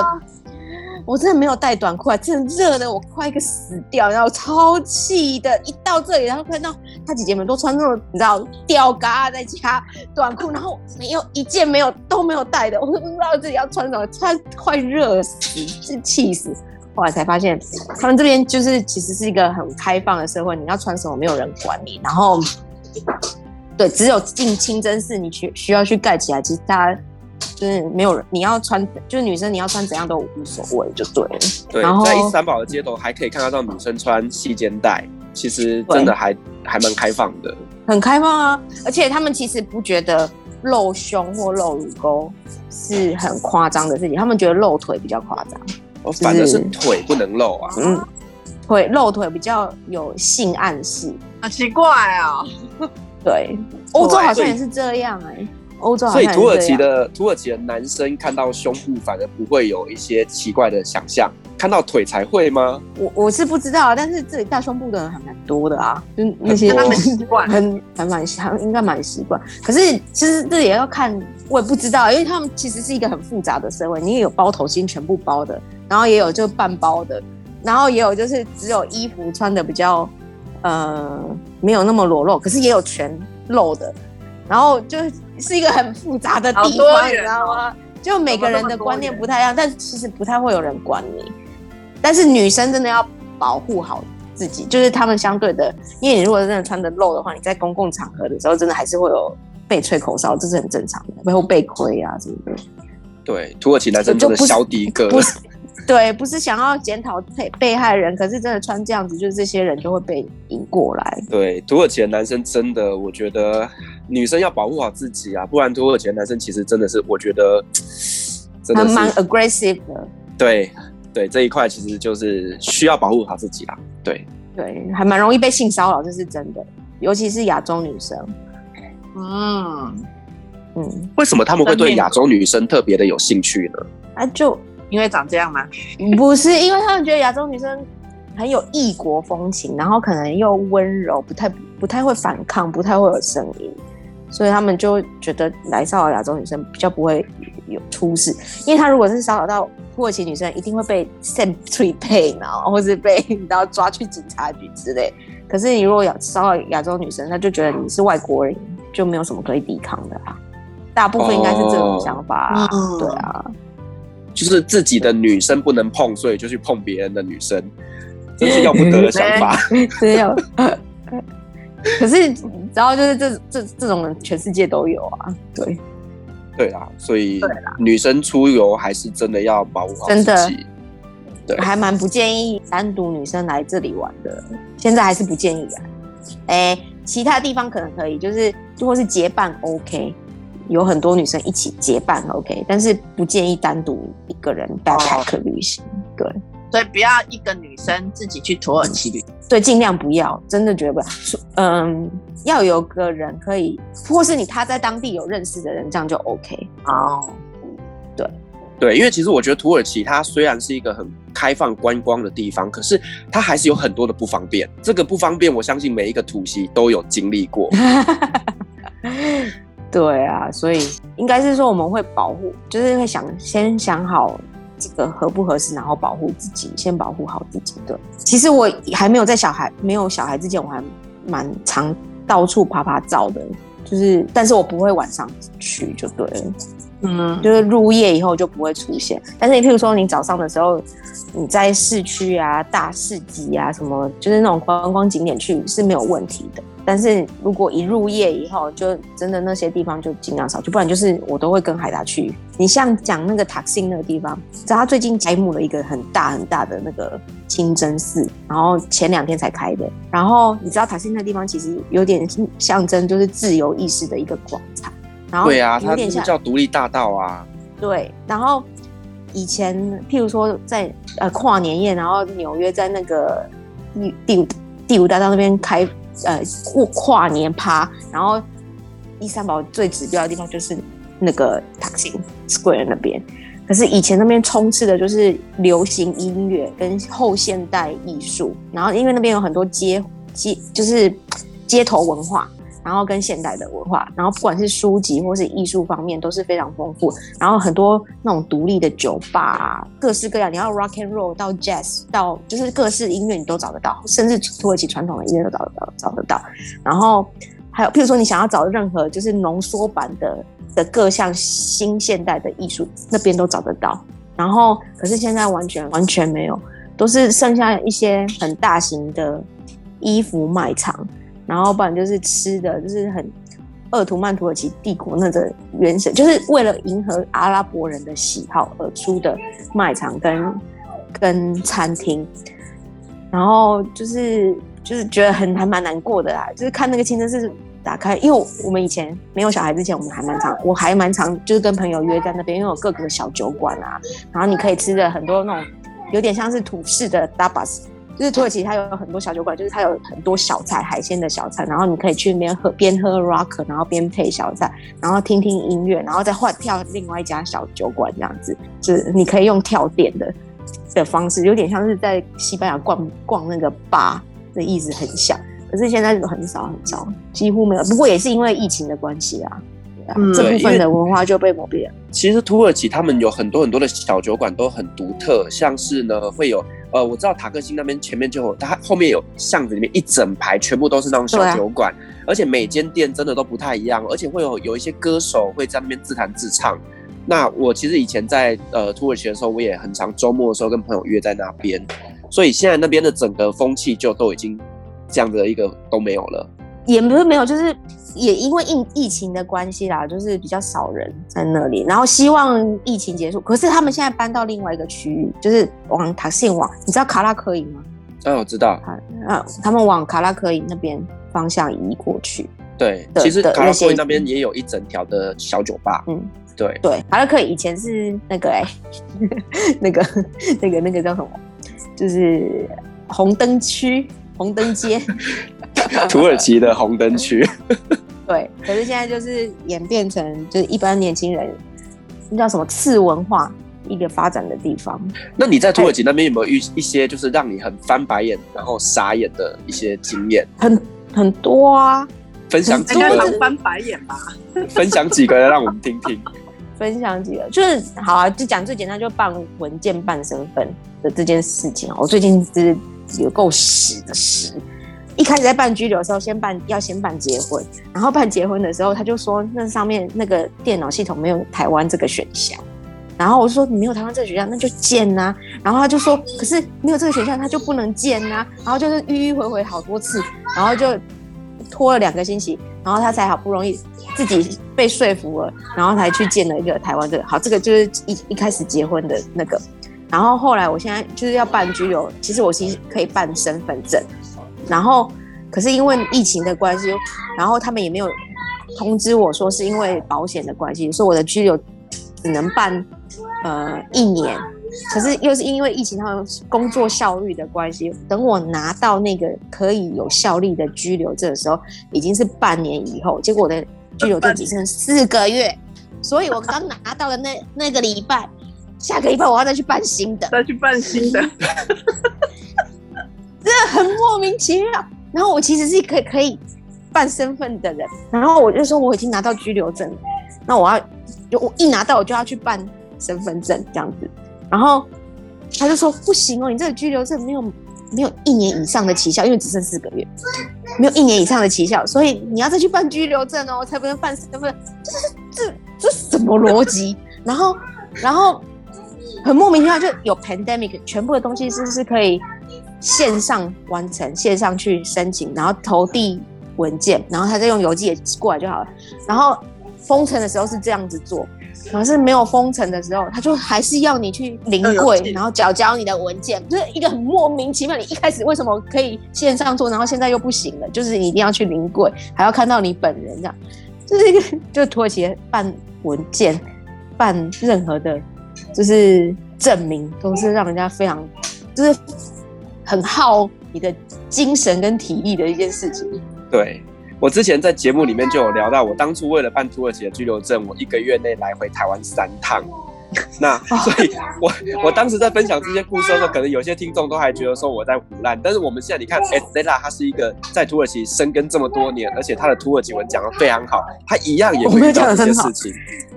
我真的没有带短裤啊，真的热的我快一个死掉，然后超气的。一到这里，然后看到他姐姐们都穿那种你知道吊嘎在加短裤，然后没有一件没有都没有带的，我都不知道自己要穿什么，穿快热死，真气死。后来才发现，他们这边就是其实是一个很开放的社会，你要穿什么没有人管你，然后对，只有进清真寺你需需要去盖起来，其实大家。就是没有人，你要穿，就是女生你要穿怎样都无所谓，就对了。对，然后在伊斯坦堡的街头还可以看得到女生穿细肩带，其实真的还还蛮开放的。很开放啊，而且他们其实不觉得露胸或露乳沟是很夸张的事情，他们觉得露腿比较夸张。哦，反正是腿不能露啊。嗯，腿露腿比较有性暗示，好奇怪哦。对，欧洲好像也是这样哎、欸。欧洲所以土耳其的土耳其的男生看到胸部反而不会有一些奇怪的想象，看到腿才会吗？我我是不知道，但是这里大胸部的人还蛮多的啊，就那些他们习惯，很还蛮习，应该蛮习惯。可是其实这也要看，我也不知道，因为他们其实是一个很复杂的社会，你也有包头巾全部包的，然后也有就半包的，然后也有就是只有衣服穿的比较呃没有那么裸露，可是也有全露的。然后就是一个很复杂的地方，你知道吗？就每个人的观念不太一样，但其实不太会有人管你。但是女生真的要保护好自己，就是他们相对的，因为你如果真的穿的露的话，你在公共场合的时候，真的还是会有被吹口哨，这是很正常的，背后被亏啊什么的。对，土耳其男生真的小迪哥。对，不是想要检讨被被害人，可是真的穿这样子，就是这些人就会被引过来。对，土耳其的男生真的，我觉得女生要保护好自己啊，不然土耳其的男生其实真的是，我觉得真的蛮 aggressive 的。对对，这一块其实就是需要保护好自己啦。对对，还蛮容易被性骚扰，这是真的，尤其是亚洲女生。嗯嗯，为什么他们会对亚洲女生特别的有兴趣呢？啊，就。因为长这样吗？不是，因为他们觉得亚洲女生很有异国风情，然后可能又温柔，不太不太会反抗，不太会有声音，所以他们就觉得来骚扰亚洲女生比较不会有出事。因为他如果是骚扰到土耳其女生，一定会被 send to pay 然后或是被然后抓去警察局之类。可是你如果要骚扰亚洲女生，他就觉得你是外国人，就没有什么可以抵抗的啊。大部分应该是这种想法对啊。就是自己的女生不能碰，所以就去碰别人的女生，真是要不得的想法。只有，可是然后就是这这这种人全世界都有啊。对，对啊，所以女生出游还是真的要保护好自己。真，对，还蛮不建议单独女生来这里玩的。现在还是不建议啊。哎，其他地方可能可以，就是如果是结伴 OK。有很多女生一起结伴，OK，但是不建议单独一个人 backpack 旅行。对，所以不要一个女生自己去土耳其旅行。对，尽量不要，真的觉得不要。嗯，要有个人可以，或是你他在当地有认识的人，这样就 OK。哦，对，对，因为其实我觉得土耳其它虽然是一个很开放观光的地方，可是它还是有很多的不方便。这个不方便，我相信每一个土系都有经历过。对啊，所以应该是说我们会保护，就是会想先想好这个合不合适，然后保护自己，先保护好自己。对，其实我还没有在小孩没有小孩之前，我还蛮常到处爬爬照的，就是，但是我不会晚上去就对了，嗯，就是入夜以后就不会出现。但是你譬如说你早上的时候，你在市区啊、大市集啊什么，就是那种观光景点去是没有问题的。但是如果一入夜以后，就真的那些地方就尽量少去，不然就是我都会跟海达去。你像讲那个塔克辛那个地方，知道他最近开幕了一个很大很大的那个清真寺，然后前两天才开的。然后你知道塔克辛那个地方其实有点象征，就是自由意识的一个广场。然后对啊，它是叫独立大道啊。对，然后以前譬如说在呃跨年夜，然后纽约在那个第第五第五大道那边开。呃，过跨年趴，然后伊斯坦堡最指标的地方就是那个 t a x i Square 那边。可是以前那边充斥的就是流行音乐跟后现代艺术，然后因为那边有很多街街，就是街头文化。然后跟现代的文化，然后不管是书籍或是艺术方面都是非常丰富。然后很多那种独立的酒吧，各式各样，你要 rock and roll 到 jazz 到就是各式音乐你都找得到，甚至土耳其传统的音乐都找得到，找得到。然后还有，譬如说你想要找任何就是浓缩版的的各项新现代的艺术，那边都找得到。然后可是现在完全完全没有，都是剩下一些很大型的衣服卖场。然后不然就是吃的，就是很鄂图曼土耳其帝国那个原神，就是为了迎合阿拉伯人的喜好而出的卖场跟跟餐厅。然后就是就是觉得很还蛮难过的啦，就是看那个清真寺打开，因为我们以前没有小孩之前，我们还蛮常，我还蛮常就是跟朋友约在那边，因为有各个小酒馆啊，然后你可以吃的很多那种有点像是土式的 tapas。就是土耳其它有很多小酒馆，就是它有很多小菜、海鲜的小菜，然后你可以去那边喝，边喝 rock，然后边配小菜，然后听听音乐，然后再换跳另外一家小酒馆这样子，就是你可以用跳点的的方式，有点像是在西班牙逛逛那个吧的意思很像。可是现在很少很少，几乎没有。不过也是因为疫情的关系啊。嗯、这部分的文化就被磨灭。其实土耳其他们有很多很多的小酒馆都很独特，像是呢会有呃，我知道塔克星那边前面就有，它后面有巷子里面一整排全部都是那种小酒馆，啊、而且每间店真的都不太一样，而且会有有一些歌手会在那边自弹自唱。那我其实以前在呃土耳其的时候，我也很常周末的时候跟朋友约在那边，所以现在那边的整个风气就都已经这样子的一个都没有了。也不是没有，就是也因为疫疫情的关系啦，就是比较少人在那里。然后希望疫情结束，可是他们现在搬到另外一个区域，就是往塔信往，你知道卡拉科营吗？嗯、哦，我知道。啊，他们往卡拉科营那边方向移过去。对，其实卡拉科营那边也有一整条的小酒吧。嗯，对对，卡拉科营以前是那个哎、欸，那个那个那个叫什么？就是红灯区、红灯街。土耳其的红灯区，对，可是现在就是演变成就是一般年轻人，那叫什么次文化一个发展的地方。那你在土耳其那边有没有遇一些就是让你很翻白眼然后傻眼的一些经验？很很多啊，分享几个？应该翻白眼吧？分享几个让我们听听。分享几个就是好啊，就讲最简单，就办文件、办身份的这件事情。我最近是有够屎的屎。一开始在办居留的时候，先办要先办结婚，然后办结婚的时候，他就说那上面那个电脑系统没有台湾这个选项，然后我就说你没有台湾这个选项，那就建呐。然后他就说可是没有这个选项，他就不能建呐。然后就是迂迂回回好多次，然后就拖了两个星期，然后他才好不容易自己被说服了，然后才去建了一个台湾这个。好，这个就是一一开始结婚的那个。然后后来我现在就是要办居留，其实我其实可以办身份证。然后，可是因为疫情的关系，然后他们也没有通知我说是因为保险的关系，所以我的居留只能办呃一年。可是又是因为疫情，他们工作效率的关系，等我拿到那个可以有效力的居留证的时候，已经是半年以后。结果我的居留证只剩四个月，所以我刚拿到的那那个礼拜，下个礼拜我要再去办新的，再去办新的。真的很莫名其妙。然后我其实是可以可以办身份的人，然后我就说我已经拿到居留证，那我要就我一拿到我就要去办身份证这样子。然后他就说不行哦，你这个居留证没有没有一年以上的期效，因为只剩四个月，没有一年以上的期效，所以你要再去办居留证哦，才不能办身份。这是这这什么逻辑？然后然后很莫名其妙，就有 pandemic，全部的东西是不是可以？线上完成，线上去申请，然后投递文件，然后他再用邮寄过来就好了。然后封城的时候是这样子做，可是没有封城的时候，他就还是要你去临柜，然后缴交你的文件，就是一个很莫名其妙。你一开始为什么可以线上做，然后现在又不行了？就是你一定要去临柜，还要看到你本人这样，就是一个就是土耳其办文件、办任何的，就是证明都是让人家非常就是。很耗你的精神跟体力的一件事情。对，我之前在节目里面就有聊到，我当初为了办土耳其的居留证，我一个月内来回台湾三趟。那所以我，我我当时在分享这些故事的时候，可能有些听众都还觉得说我在胡乱。但是我们现在你看，哎，Stella 他是一个在土耳其生根这么多年，而且他的土耳其文讲得非常好，他一样也会遇到这些事情。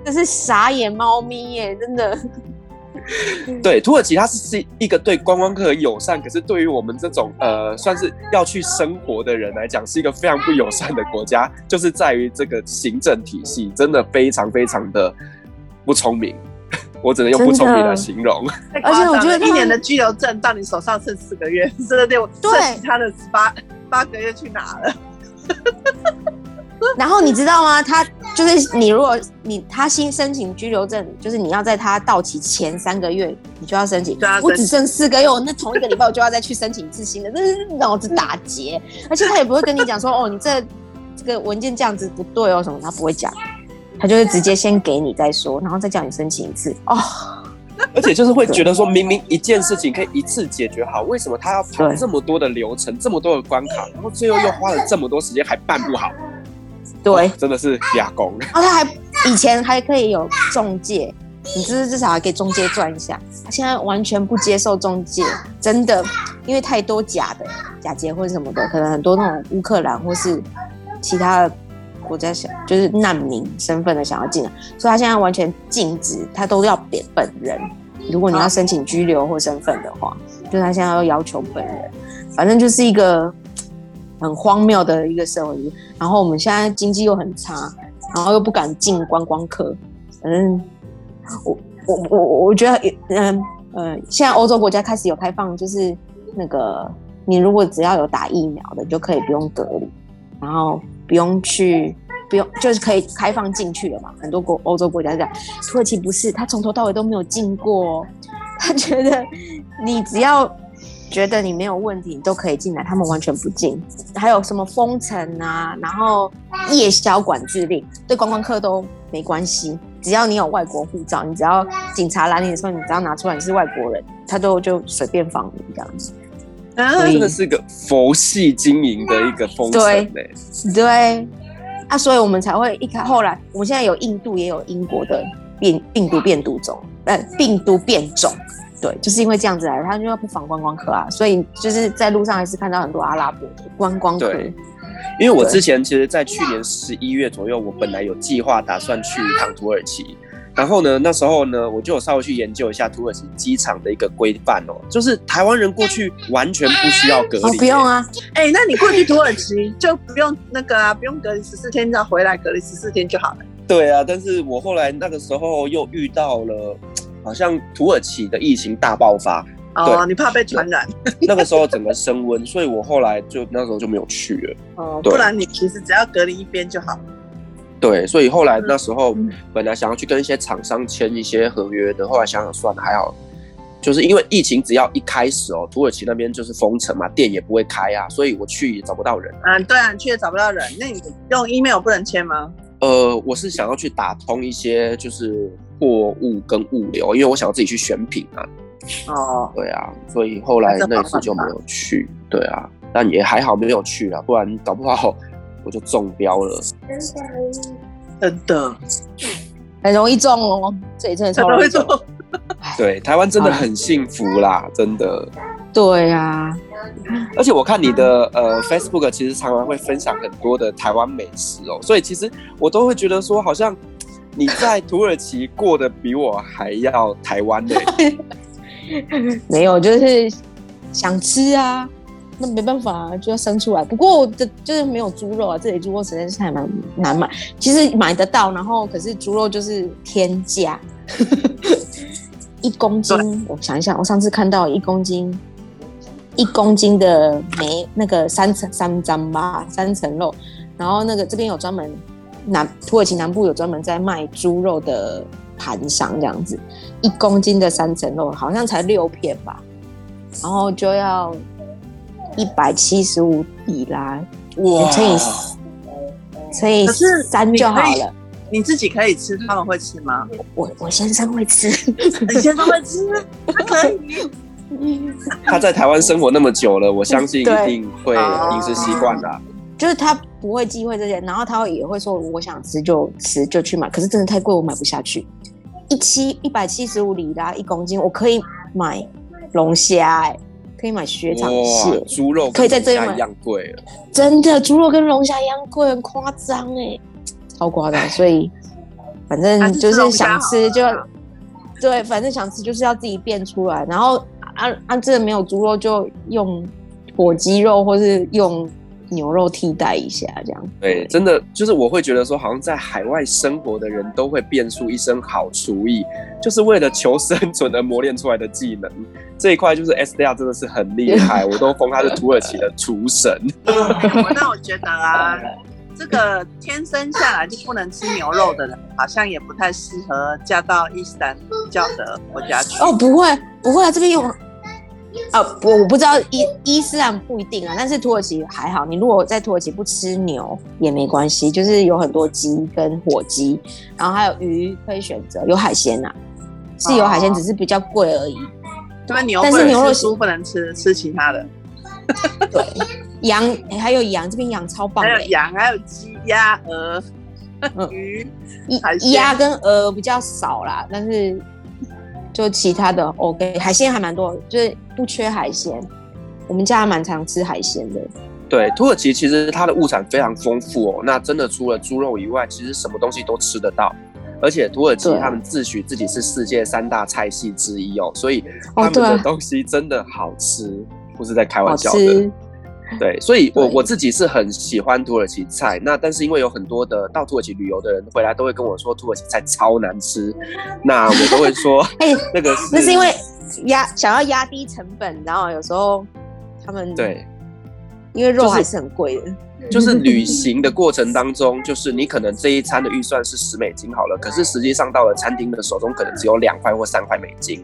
这是傻眼猫咪耶，真的。对，土耳其它是是一个对观光客友善，可是对于我们这种呃算是要去生活的人来讲，是一个非常不友善的国家，就是在于这个行政体系真的非常非常的不聪明，我只能用不聪明来形容。而且我觉得一年的居留证到你手上剩四个月，真的对，对其他的八八个月去哪了？然后你知道吗？他就是你，如果你他新申请居留证，就是你要在他到期前三个月，你就要申请。我只剩四个月，我那同一个礼拜我就要再去申请一次新的，真是脑子打结。而且他也不会跟你讲说，哦，你这这个文件这样子不对哦什么，他不会讲，他就是直接先给你再说，然后再叫你申请一次。哦，而且就是会觉得说，明明一件事情可以一次解决好，为什么他要跑这么多的流程，这么多的关卡，然后最后又花了这么多时间还办不好？对，真的是哑工。然后他还以前还可以有中介，你至至少还给中介赚一下，他现在完全不接受中介，真的，因为太多假的假结婚什么的，可能很多那种乌克兰或是其他的。国家想就是难民身份的想要进来，所以他现在完全禁止，他都要点本人。如果你要申请居留或身份的话，就他现在要要求本人。反正就是一个很荒谬的一个社会。然后我们现在经济又很差，然后又不敢进观光客。反正我我我我觉得，嗯嗯，现在欧洲国家开始有开放，就是那个你如果只要有打疫苗的，就可以不用隔离，然后。不用去，不用就是可以开放进去了嘛？很多国欧洲国家这样，土耳其不是，他从头到尾都没有进过。他觉得你只要觉得你没有问题，你都可以进来，他们完全不进。还有什么封城啊，然后夜宵管制令，对观光客都没关系。只要你有外国护照，你只要警察拦你的时候，你只要拿出来你是外国人，他都就随便放你这样子。啊，真的是个佛系经营的一个封城嘞，对，啊，所以我们才会一开，后来我们现在有印度也有英国的变病毒变毒种，呃，病毒变种，对，就是因为这样子来，他就要不防观光客啊，所以就是在路上还是看到很多阿拉伯的观光客。对，因为我之前其实，在去年十一月左右，我本来有计划打算去一趟土耳其。然后呢，那时候呢，我就有稍微去研究一下土耳其机场的一个规范哦，就是台湾人过去完全不需要隔离。哦，不用啊，哎，那你过去土耳其就不用那个啊，不用隔离十四天，只要回来隔离十四天就好了。对啊，但是我后来那个时候又遇到了，好像土耳其的疫情大爆发。哦，你怕被传染？那个时候整个升温，所以我后来就那时候就没有去了。哦，不然你其实只要隔离一边就好。对，所以后来那时候本来想要去跟一些厂商签一些合约的，后来想想算了，还好，就是因为疫情只要一开始哦，土耳其那边就是封城嘛，店也不会开啊，所以我去也找不到人。嗯，对啊，去也找不到人。那你用 email 不能签吗？呃，我是想要去打通一些就是货物跟物流，因为我想要自己去选品啊。哦，对啊，所以后来那次就没有去。对啊，但也还好没有去啊，不然搞不好。我就中标了，真的，很容易中哦，这里真的超容易中。对，台湾真的很幸福啦，真的。对呀，而且我看你的呃 Facebook，其实常常会分享很多的台湾美食哦，所以其实我都会觉得说，好像你在土耳其过得比我还要台湾的。没有，就是想吃啊。那没办法啊，就要生出来。不过这就是没有猪肉啊，这里猪肉实在是还蛮难买。其实买得到，然后可是猪肉就是天价，一公斤。我想一下，我上次看到一公斤，一公斤的梅那个三层三张吧，三层肉。然后那个这边有专门南土耳其南部有专门在卖猪肉的盘商这样子，一公斤的三层肉好像才六片吧，然后就要。一百七十五里拉，哇！乘以乘以三就好了。你自己可以吃，他们会吃吗？我我先生会吃，你先生会吃，他可以。他在台湾生活那么久了，我相信一定会饮食习惯的。就是他不会忌讳这些，然后他也会说，我想吃就吃就去买。可是真的太贵，我买不下去。一七一百七十五里拉一公斤，我可以买龙虾哎。可以买雪场蟹，猪肉可以在这里买一样贵了，真的，猪肉跟龙虾一样贵，很夸张哎，超夸张。所以反正就是想吃就，对，反正想吃就是要自己变出来。然后按按这没有猪肉就用火鸡肉，或是用。牛肉替代一下，这样对，真的就是我会觉得说，好像在海外生活的人都会变出一身好厨艺，就是为了求生存而磨练出来的技能。这一块就是 Estelle 真的是很厉害，我都封他是土耳其的厨神。那我觉得啊，这个天生下来就不能吃牛肉的人，好像也不太适合嫁到伊斯兰教的国家去。哦，不会，不会啊，这边有。啊，不，我不知道伊伊斯兰不一定啊，但是土耳其还好。你如果在土耳其不吃牛也没关系，就是有很多鸡跟火鸡，然后还有鱼可以选择，有海鲜呐、啊，是有海鲜，只是比较贵而已。对，牛，但是牛肉酥不能吃，吃其他的。对，羊还有羊，这边羊超棒。还有羊，还有鸡、鸭、鹅、鱼、鸭跟鹅比较少啦，但是就其他的 OK，海鲜还蛮多，就是不缺海鲜。我们家还蛮常吃海鲜的。对，土耳其其实它的物产非常丰富哦。那真的除了猪肉以外，其实什么东西都吃得到。而且土耳其他们自诩自己是世界三大菜系之一哦，所以他们的东西真的好吃，不是在开玩笑的。对，所以我我自己是很喜欢土耳其菜。那但是因为有很多的到土耳其旅游的人回来都会跟我说土耳其菜超难吃，那我都会说，哎，那个是那是因为压想要压低成本，然后有时候他们对。因为肉还是很贵的，就是，就是旅行的过程当中，就是你可能这一餐的预算是十美金好了，可是实际上到了餐厅的手中，可能只有两块或三块美金。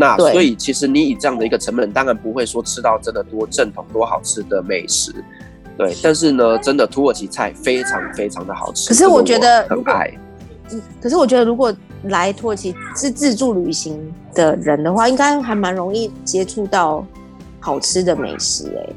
那所以其实你以这样的一个成本，当然不会说吃到真的多正统、多好吃的美食。对，但是呢，真的土耳其菜非常非常的好吃。可是我觉得很爱。嗯，可是我觉得如果来土耳其是自助旅行的人的话，应该还蛮容易接触到好吃的美食哎、欸。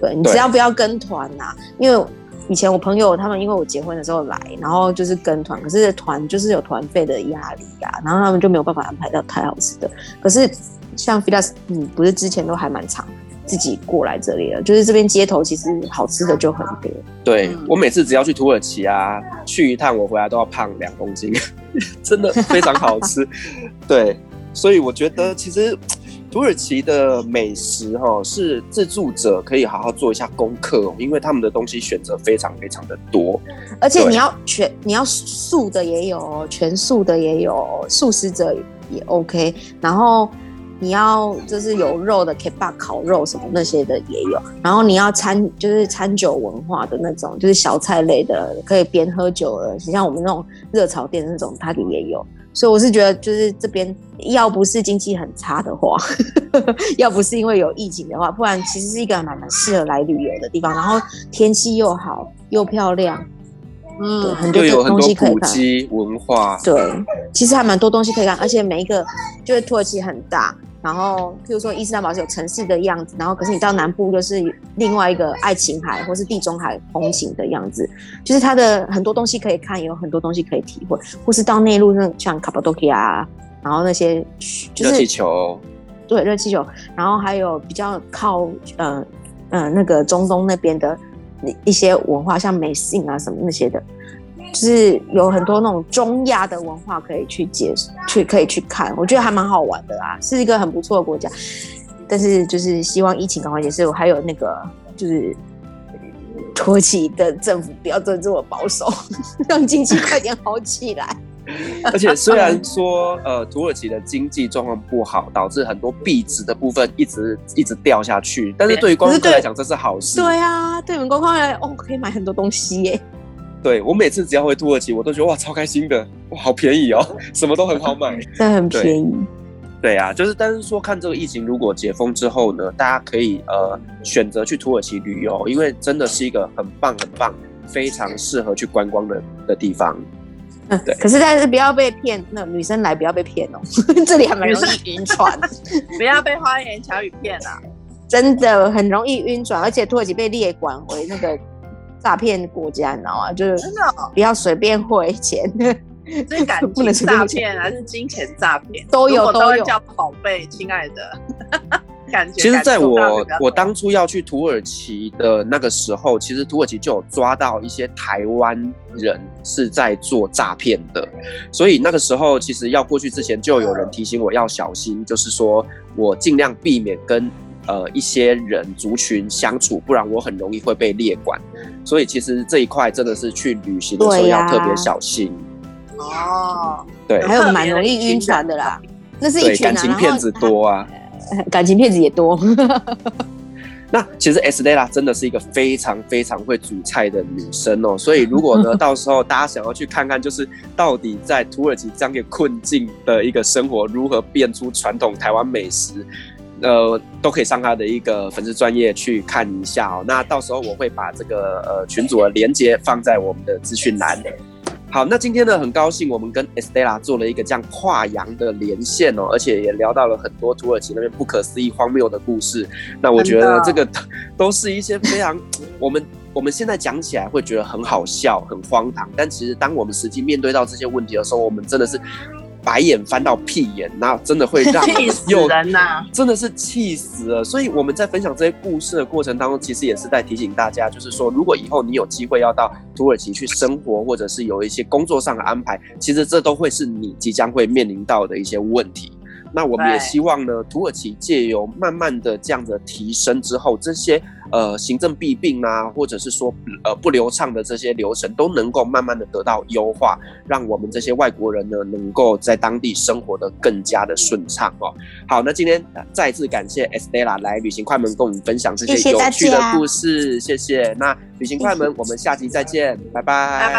对，你只要不要跟团呐，因为以前我朋友他们因为我结婚的时候来，然后就是跟团，可是团就是有团费的压力呀、啊，然后他们就没有办法安排到太好吃的。可是像 Firas，你不是之前都还蛮常自己过来这里了，就是这边街头其实好吃的就很多。对，我每次只要去土耳其啊，去一趟我回来都要胖两公斤，真的非常好吃。对，所以我觉得其实。土耳其的美食哈是自助者可以好好做一下功课哦，因为他们的东西选择非常非常的多，而且你要全你要素的也有，全素的也有，素食者也 OK，然后你要就是有肉的，kebab 烤肉什么那些的也有，然后你要餐就是餐酒文化的那种，就是小菜类的，可以边喝酒的，像我们那种热炒店那种，它里也有。所以我是觉得，就是这边要不是经济很差的话，要不是因为有疫情的话，不然其实是一个蛮蛮适合来旅游的地方。然后天气又好，又漂亮，嗯，对，很多东西可以看。古迹文化，对，其实还蛮多东西可以看，而且每一个就是土耳其很大。然后，譬如说伊斯坦堡是有城市的样子，然后可是你到南部就是另外一个爱琴海或是地中海风情的样子，就是它的很多东西可以看，也有很多东西可以体会，或是到内陆那像卡帕多奇亚，然后那些就是热气球，对，热气球，然后还有比较靠呃呃那个中东那边的一些文化，像美信啊什么那些的。就是有很多那种中亚的文化可以去解去可以去看，我觉得还蛮好玩的啊，是一个很不错的国家。但是就是希望疫情赶快结束，还有那个就是土耳其的政府不要做这么保守，让经济快点好起来。而且虽然说呃土耳其的经济状况不好，导致很多币值的部分一直一直掉下去，但是对于观光客来讲这是好事。对啊，对我们观光客来哦可以买很多东西耶。对，我每次只要回土耳其，我都觉得哇超开心的，哇好便宜哦，什么都很好买，真的很便宜。对啊，就是但是说看这个疫情如果解封之后呢，大家可以呃选择去土耳其旅游，因为真的是一个很棒很棒，非常适合去观光的的地方。嗯，对。可是但是不要被骗，那女生来不要被骗哦，这里还蛮容易晕船，不要被花言巧语骗啊，真的很容易晕船，而且土耳其被列管为那个。诈骗国家，你知道吗？就是真的不要随便汇钱，所以感情诈骗还是金钱诈骗都有都有。叫宝贝，亲爱的，感觉。其实，在我我当初要去土耳其的那个时候，其实土耳其就有抓到一些台湾人是在做诈骗的，所以那个时候其实要过去之前，就有人提醒我要小心，就是说我尽量避免跟。呃，一些人族群相处，不然我很容易会被列管。所以其实这一块真的是去旅行的时候要特别小心。哦，对，还有蛮容易晕船的啦，那是一群、啊、感情骗子多啊，感情骗子也多。那其实 Estela 真的是一个非常非常会煮菜的女生哦。所以如果呢，到时候大家想要去看看，就是到底在土耳其这样一个困境的一个生活，如何变出传统台湾美食。呃，都可以上他的一个粉丝专业去看一下哦。那到时候我会把这个呃群组的连接放在我们的资讯栏。好，那今天呢，很高兴我们跟 Estela 做了一个这样跨洋的连线哦，而且也聊到了很多土耳其那边不可思议、荒谬的故事。那我觉得这个都是一些非常 我们我们现在讲起来会觉得很好笑、很荒唐，但其实当我们实际面对到这些问题的时候，我们真的是。白眼翻到屁眼，那真的会让 气死人呐、啊！真的是气死了。所以我们在分享这些故事的过程当中，其实也是在提醒大家，就是说，如果以后你有机会要到土耳其去生活，或者是有一些工作上的安排，其实这都会是你即将会面临到的一些问题。那我们也希望呢，土耳其借由慢慢的这样的提升之后，这些呃行政弊病啊，或者是说呃不流畅的这些流程，都能够慢慢的得到优化，让我们这些外国人呢，能够在当地生活得更加的顺畅哦。好，那今天再次感谢 Estella 来旅行快门跟我们分享这些有趣的故事，谢谢，谢谢。那旅行快门，我们下期再见，拜拜，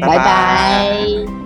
拜拜，拜拜。